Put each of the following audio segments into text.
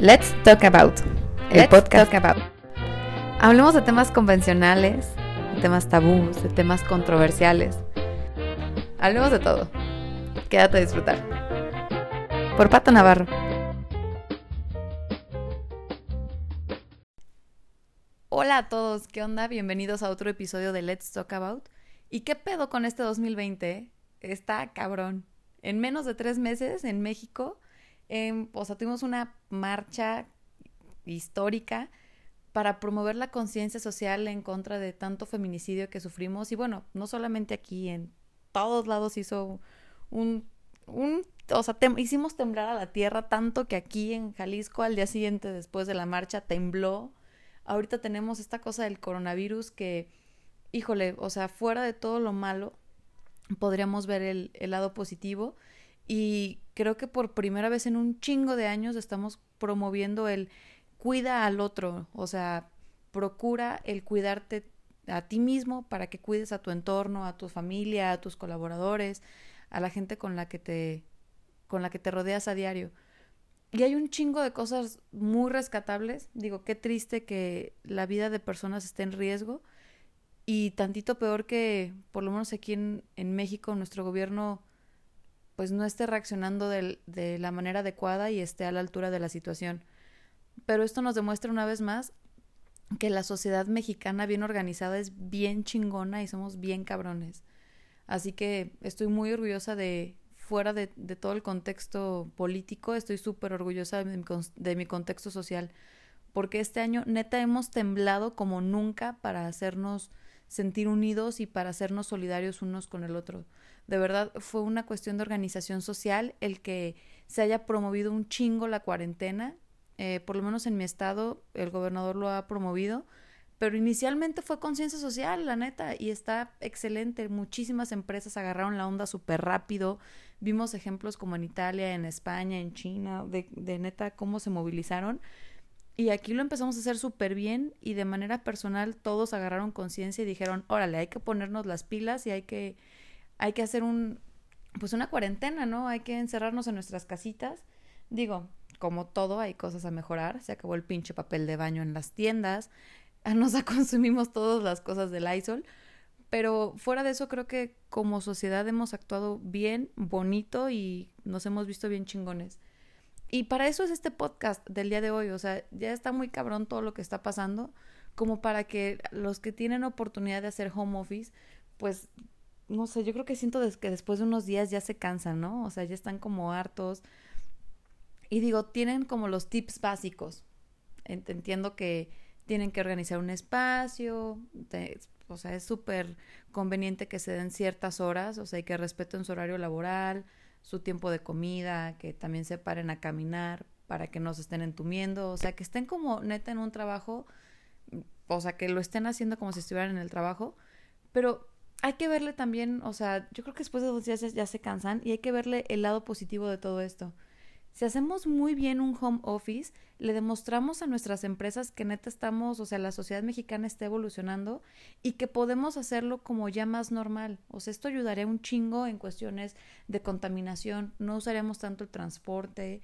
Let's Talk About, el Let's podcast. Talk About. Hablemos de temas convencionales, de temas tabús, de temas controversiales. Hablemos de todo. Quédate a disfrutar. Por Pato Navarro. Hola a todos, ¿qué onda? Bienvenidos a otro episodio de Let's Talk About. ¿Y qué pedo con este 2020? Está cabrón. En menos de tres meses en México, em, o sea, tuvimos una marcha histórica para promover la conciencia social en contra de tanto feminicidio que sufrimos. Y bueno, no solamente aquí, en todos lados hizo un, un o sea, hicimos temblar a la tierra tanto que aquí en Jalisco al día siguiente después de la marcha tembló. Ahorita tenemos esta cosa del coronavirus que, híjole, o sea, fuera de todo lo malo, podríamos ver el, el lado positivo y creo que por primera vez en un chingo de años estamos promoviendo el cuida al otro, o sea, procura el cuidarte a ti mismo para que cuides a tu entorno, a tu familia, a tus colaboradores, a la gente con la que te con la que te rodeas a diario. Y hay un chingo de cosas muy rescatables. Digo, qué triste que la vida de personas esté en riesgo. Y tantito peor que, por lo menos aquí en, en México, nuestro gobierno pues no esté reaccionando de, de la manera adecuada y esté a la altura de la situación. Pero esto nos demuestra una vez más que la sociedad mexicana bien organizada es bien chingona y somos bien cabrones. Así que estoy muy orgullosa de, fuera de, de todo el contexto político, estoy súper orgullosa de mi, de mi contexto social. Porque este año neta hemos temblado como nunca para hacernos sentir unidos y para hacernos solidarios unos con el otro. De verdad fue una cuestión de organización social el que se haya promovido un chingo la cuarentena. Eh, por lo menos en mi estado el gobernador lo ha promovido, pero inicialmente fue conciencia social, la neta, y está excelente. Muchísimas empresas agarraron la onda súper rápido. Vimos ejemplos como en Italia, en España, en China, de, de neta cómo se movilizaron. Y aquí lo empezamos a hacer súper bien y de manera personal todos agarraron conciencia y dijeron, órale, hay que ponernos las pilas y hay que, hay que hacer un, pues una cuarentena, ¿no? Hay que encerrarnos en nuestras casitas. Digo, como todo, hay cosas a mejorar. Se acabó el pinche papel de baño en las tiendas. Nos consumimos todas las cosas del ISOL. Pero fuera de eso, creo que como sociedad hemos actuado bien, bonito y nos hemos visto bien chingones. Y para eso es este podcast del día de hoy. O sea, ya está muy cabrón todo lo que está pasando, como para que los que tienen oportunidad de hacer home office, pues, no sé, yo creo que siento que después de unos días ya se cansan, ¿no? O sea, ya están como hartos. Y digo, tienen como los tips básicos. Entiendo que tienen que organizar un espacio, te, o sea, es súper conveniente que se den ciertas horas, o sea, y que respeten su horario laboral, su tiempo de comida, que también se paren a caminar para que no se estén entumiendo, o sea, que estén como neta en un trabajo, o sea, que lo estén haciendo como si estuvieran en el trabajo, pero hay que verle también, o sea, yo creo que después de dos días ya, ya se cansan y hay que verle el lado positivo de todo esto. Si hacemos muy bien un home office, le demostramos a nuestras empresas que neta estamos, o sea, la sociedad mexicana está evolucionando y que podemos hacerlo como ya más normal. O sea, esto ayudaría un chingo en cuestiones de contaminación, no usaríamos tanto el transporte,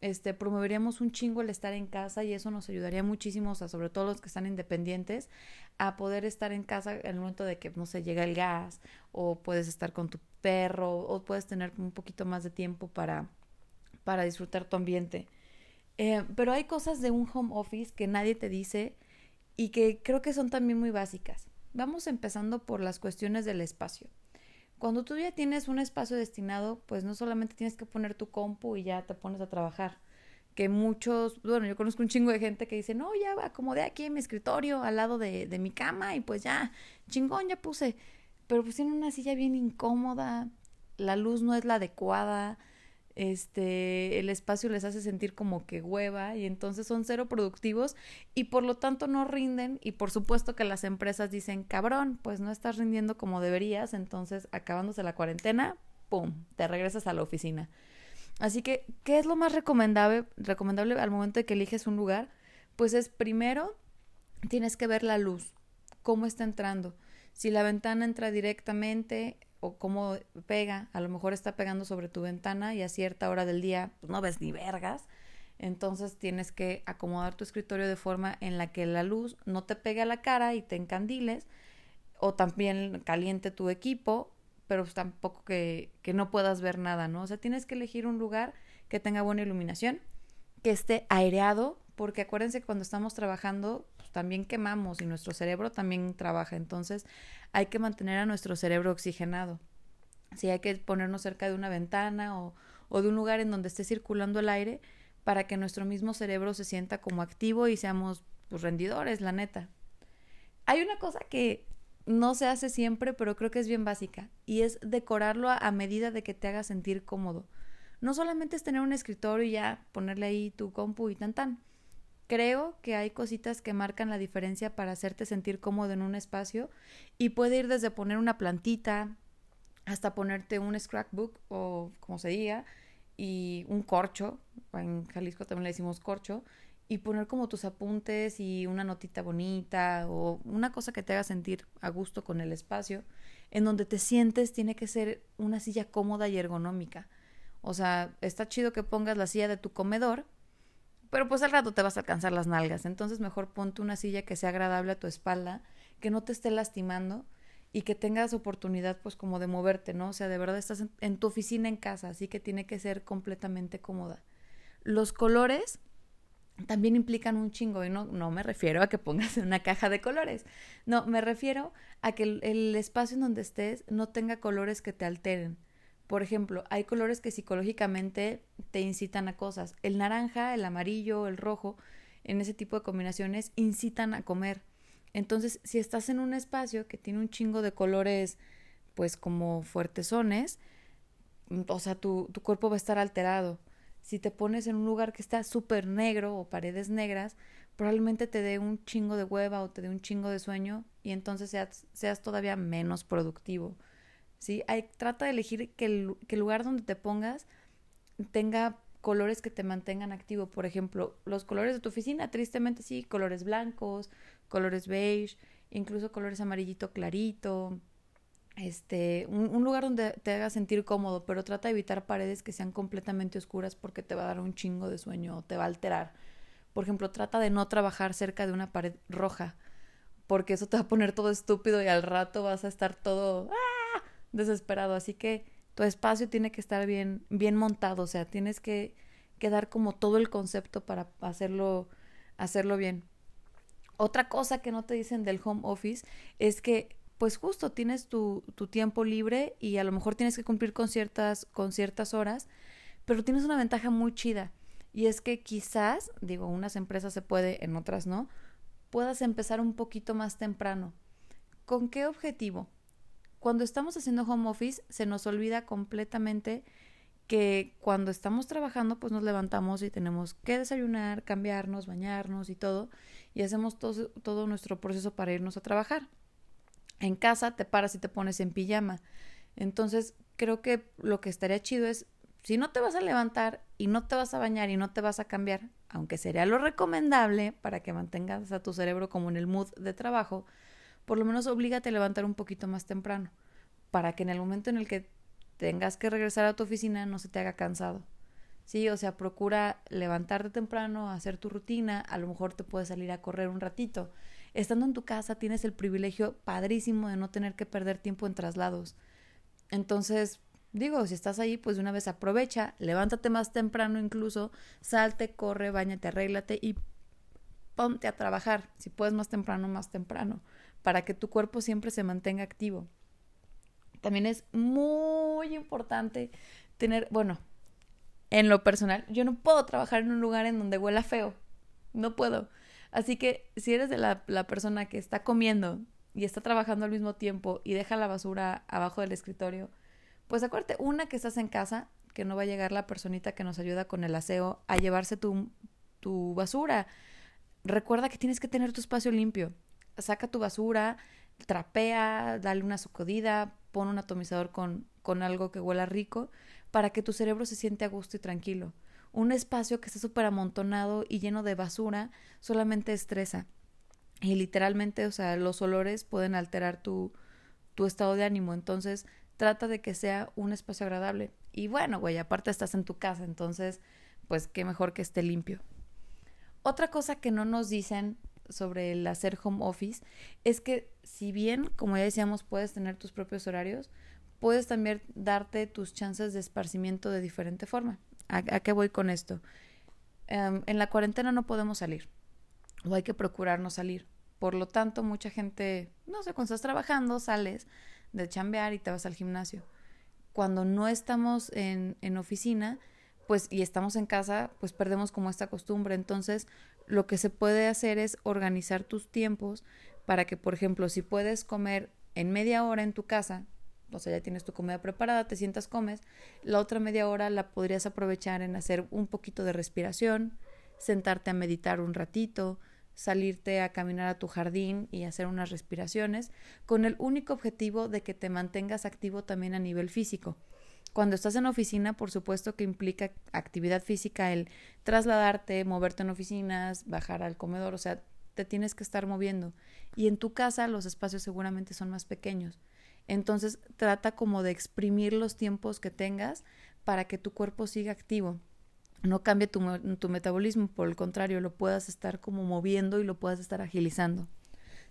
este, promoveríamos un chingo el estar en casa y eso nos ayudaría muchísimo, o sea, sobre todo los que están independientes, a poder estar en casa en el momento de que, no sé, llega el gas o puedes estar con tu perro o puedes tener un poquito más de tiempo para para disfrutar tu ambiente. Eh, pero hay cosas de un home office que nadie te dice y que creo que son también muy básicas. Vamos empezando por las cuestiones del espacio. Cuando tú ya tienes un espacio destinado, pues no solamente tienes que poner tu compu y ya te pones a trabajar. Que muchos, bueno, yo conozco un chingo de gente que dice, no, ya acomodé aquí en mi escritorio al lado de, de mi cama y pues ya, chingón, ya puse. Pero pues tienen una silla bien incómoda, la luz no es la adecuada, este, el espacio les hace sentir como que hueva y entonces son cero productivos y por lo tanto no rinden y por supuesto que las empresas dicen, cabrón, pues no estás rindiendo como deberías, entonces acabándose la cuarentena, ¡pum!, te regresas a la oficina. Así que, ¿qué es lo más recomendable, recomendable al momento de que eliges un lugar? Pues es primero, tienes que ver la luz, cómo está entrando. Si la ventana entra directamente, o cómo pega, a lo mejor está pegando sobre tu ventana y a cierta hora del día pues no ves ni vergas. Entonces tienes que acomodar tu escritorio de forma en la que la luz no te pegue a la cara y te encandiles, o también caliente tu equipo, pero pues tampoco que, que no puedas ver nada, ¿no? O sea, tienes que elegir un lugar que tenga buena iluminación, que esté aireado, porque acuérdense que cuando estamos trabajando también quemamos y nuestro cerebro también trabaja, entonces hay que mantener a nuestro cerebro oxigenado. Si hay que ponernos cerca de una ventana o, o de un lugar en donde esté circulando el aire para que nuestro mismo cerebro se sienta como activo y seamos pues, rendidores, la neta. Hay una cosa que no se hace siempre, pero creo que es bien básica, y es decorarlo a, a medida de que te haga sentir cómodo. No solamente es tener un escritorio y ya ponerle ahí tu compu y tan tan. Creo que hay cositas que marcan la diferencia para hacerte sentir cómodo en un espacio y puede ir desde poner una plantita hasta ponerte un scrapbook o como se diga y un corcho, en Jalisco también le decimos corcho, y poner como tus apuntes y una notita bonita o una cosa que te haga sentir a gusto con el espacio. En donde te sientes tiene que ser una silla cómoda y ergonómica. O sea, está chido que pongas la silla de tu comedor, pero pues al rato te vas a alcanzar las nalgas. Entonces mejor ponte una silla que sea agradable a tu espalda, que no te esté lastimando y que tengas oportunidad pues como de moverte, ¿no? O sea, de verdad estás en, tu oficina en casa, así que tiene que ser completamente cómoda. Los colores también implican un chingo y no, no me refiero a que pongas una caja de colores, no, me refiero a que el, espacio en donde estés no tenga colores que te alteren. Por ejemplo, hay colores que psicológicamente te incitan a cosas. El naranja, el amarillo, el rojo, en ese tipo de combinaciones incitan a comer entonces, si estás en un espacio que tiene un chingo de colores, pues como fuertesones, o sea, tu, tu cuerpo va a estar alterado. Si te pones en un lugar que está súper negro o paredes negras, probablemente te dé un chingo de hueva o te dé un chingo de sueño y entonces seas, seas todavía menos productivo. ¿Sí? Hay, trata de elegir que el, que el lugar donde te pongas tenga colores que te mantengan activo. Por ejemplo, los colores de tu oficina, tristemente sí, colores blancos, colores beige, incluso colores amarillito clarito, este, un, lugar donde te haga sentir cómodo, pero trata de evitar paredes que sean completamente oscuras porque te va a dar un chingo de sueño te va a alterar. Por ejemplo, trata de no trabajar cerca de una pared roja, porque eso te va a poner todo estúpido y al rato vas a estar todo ¡ah! desesperado. Así que tu espacio tiene que estar bien, bien montado, o sea, tienes que, que dar como todo el concepto para hacerlo, hacerlo bien. Otra cosa que no te dicen del home office es que pues justo tienes tu, tu tiempo libre y a lo mejor tienes que cumplir con ciertas, con ciertas horas, pero tienes una ventaja muy chida y es que quizás, digo, unas empresas se puede, en otras no, puedas empezar un poquito más temprano. ¿Con qué objetivo? Cuando estamos haciendo home office se nos olvida completamente que cuando estamos trabajando pues nos levantamos y tenemos que desayunar, cambiarnos, bañarnos y todo y hacemos todo, nuestro proceso para irnos a trabajar. En casa te paras y te pones en pijama. Entonces, creo que lo que estaría chido es, si no te vas a levantar y no te vas a bañar y no te vas a cambiar, aunque sería lo recomendable para que mantengas a tu cerebro como en el mood de trabajo, por lo menos oblígate a levantar un poquito más temprano, para que en el momento en el que tengas que regresar a tu oficina no se te haga cansado. Sí, o sea, procura levantarte temprano, hacer tu rutina, a lo mejor te puedes salir a correr un ratito. Estando en tu casa tienes el privilegio padrísimo de no tener que perder tiempo en traslados. Entonces, digo, si estás ahí, pues de una vez aprovecha, levántate más temprano incluso, salte, corre, bañate, arréglate y ponte a trabajar. Si puedes más temprano, más temprano, para que tu cuerpo siempre se mantenga activo. También es muy importante tener, bueno, en lo personal, yo no puedo trabajar en un lugar en donde huela feo. No puedo. Así que si eres de la, persona que está comiendo y está trabajando al mismo tiempo y deja la basura abajo del escritorio, pues acuérdate, una que estás en casa, que no va a llegar la personita que nos ayuda con el aseo a llevarse tu, tu basura. Recuerda que tienes que tener tu espacio limpio. Saca tu basura, trapea, dale una sacudida, pon un atomizador con, con algo que huela rico para que tu cerebro se siente a gusto y tranquilo. Un espacio que está súper amontonado y lleno de basura solamente estresa. Y literalmente, o sea, los olores pueden alterar tu, tu estado de ánimo. Entonces, trata de que sea un espacio agradable. Y bueno, güey, aparte estás en tu casa, entonces, pues qué mejor que esté limpio. Otra cosa que no nos dicen sobre el hacer home office es que si bien, como ya decíamos, puedes tener tus propios horarios, puedes también darte tus chances de esparcimiento de diferente forma. ¿A, qué voy con esto? Em, en la cuarentena no podemos salir o hay que procurar no salir. Por lo tanto, mucha gente, no sé, cuando estás trabajando, sales de chambear y te vas al gimnasio. Cuando no estamos en, en oficina, pues y estamos en casa, pues perdemos como esta costumbre. Entonces, lo que se puede hacer es organizar tus tiempos para que, por ejemplo, si puedes comer en media hora en tu casa, o sea, ya tienes tu comida preparada, te sientas, comes, la otra media hora la podrías aprovechar en hacer un poquito de respiración, sentarte a meditar un ratito, salirte a caminar a tu jardín y hacer unas respiraciones, con el único objetivo de que te mantengas activo también a nivel físico. Cuando estás en oficina, por supuesto que implica actividad física el trasladarte, moverte en oficinas, bajar al comedor, o sea, te tienes que estar moviendo. Y en tu casa los espacios seguramente son más pequeños. Entonces trata como de exprimir los tiempos que tengas para que tu cuerpo siga activo. No cambie tu, tu metabolismo, por el contrario, lo puedas estar como moviendo y lo puedas estar agilizando.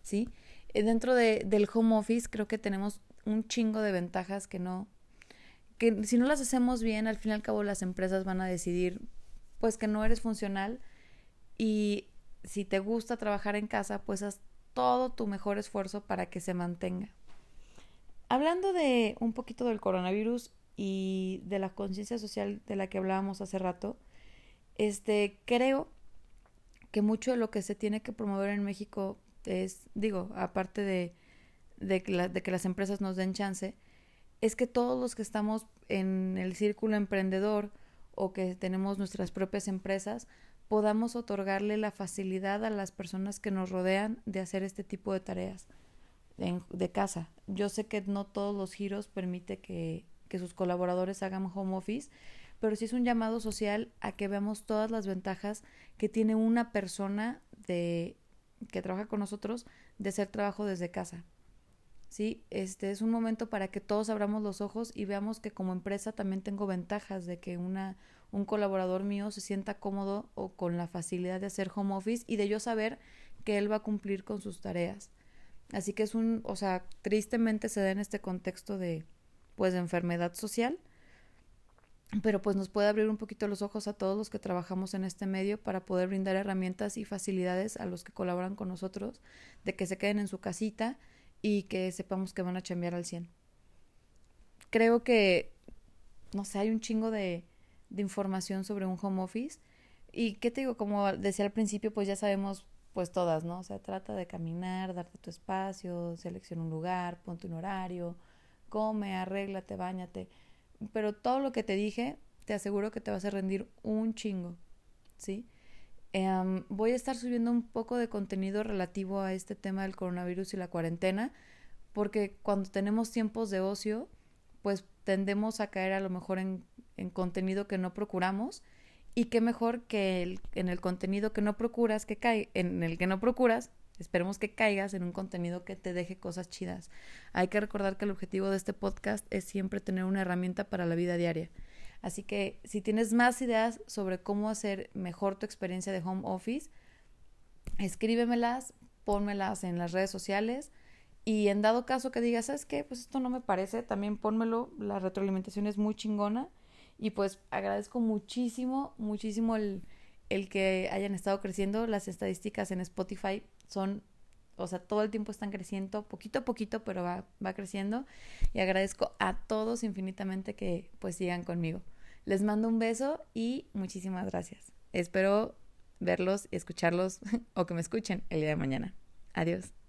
¿Sí? Eh, dentro de, del home office creo que tenemos un chingo de ventajas que no, que si no las hacemos bien, al fin y al cabo las empresas van a decidir pues que no eres funcional y si te gusta trabajar en casa, pues haz todo tu mejor esfuerzo para que se mantenga. Hablando de un poquito del coronavirus y de la conciencia social de la que hablábamos hace rato, este creo que mucho de lo que se tiene que promover en México es, digo, aparte de, de, de que las empresas nos den chance, es que todos los que estamos en el círculo emprendedor o que tenemos nuestras propias empresas, podamos otorgarle la facilidad a las personas que nos rodean de hacer este tipo de tareas de, casa. Yo sé que no todos los giros permite que, que sus colaboradores hagan home office, pero sí es un llamado social a que veamos todas las ventajas que tiene una persona de que trabaja con nosotros de hacer trabajo desde casa. ¿Sí? Este es un momento para que todos abramos los ojos y veamos que como empresa también tengo ventajas de que una, un colaborador mío se sienta cómodo o con la facilidad de hacer home office y de yo saber que él va a cumplir con sus tareas. Así que es un, o sea, tristemente se da en este contexto de, pues, enfermedad social, pero pues nos puede abrir un poquito los ojos a todos los que trabajamos en este medio para poder brindar herramientas y facilidades a los que colaboran con nosotros, de que se queden en su casita y que sepamos que van a chambear al 100. Creo que, no sé, hay un chingo de, información sobre un home office. Y qué te digo, como decía al principio, pues ya sabemos pues todas, ¿no? O sea, trata de caminar, darte tu espacio, selecciona un lugar, ponte un horario, come, arréglate, bañate. Pero todo lo que te dije, te aseguro que te vas a rendir un chingo, ¿sí? Em, voy a estar subiendo un poco de contenido relativo a este tema del coronavirus y la cuarentena, porque cuando tenemos tiempos de ocio, pues tendemos a caer a lo mejor en, en contenido que no procuramos y qué mejor que en el contenido que no procuras que cae en el que no procuras esperemos que caigas en un contenido que te deje cosas chidas. Hay que recordar que el objetivo de este podcast es siempre tener una herramienta para la vida diaria Así que si tienes más ideas sobre cómo hacer mejor tu experiencia de home office, escríbemelas, pónmelas en las redes sociales y en dado caso que digas, ¿sabes qué? Pues esto no me parece, también pónmelo, la retroalimentación es muy chingona y pues agradezco muchísimo, muchísimo el, el que hayan estado creciendo. Las estadísticas en Spotify son o sea, todo el tiempo están creciendo, poquito a poquito, pero va, va creciendo. Y agradezco a todos infinitamente que pues sigan conmigo. Les mando un beso y muchísimas gracias. Espero verlos y escucharlos o que me escuchen el día de mañana. Adiós.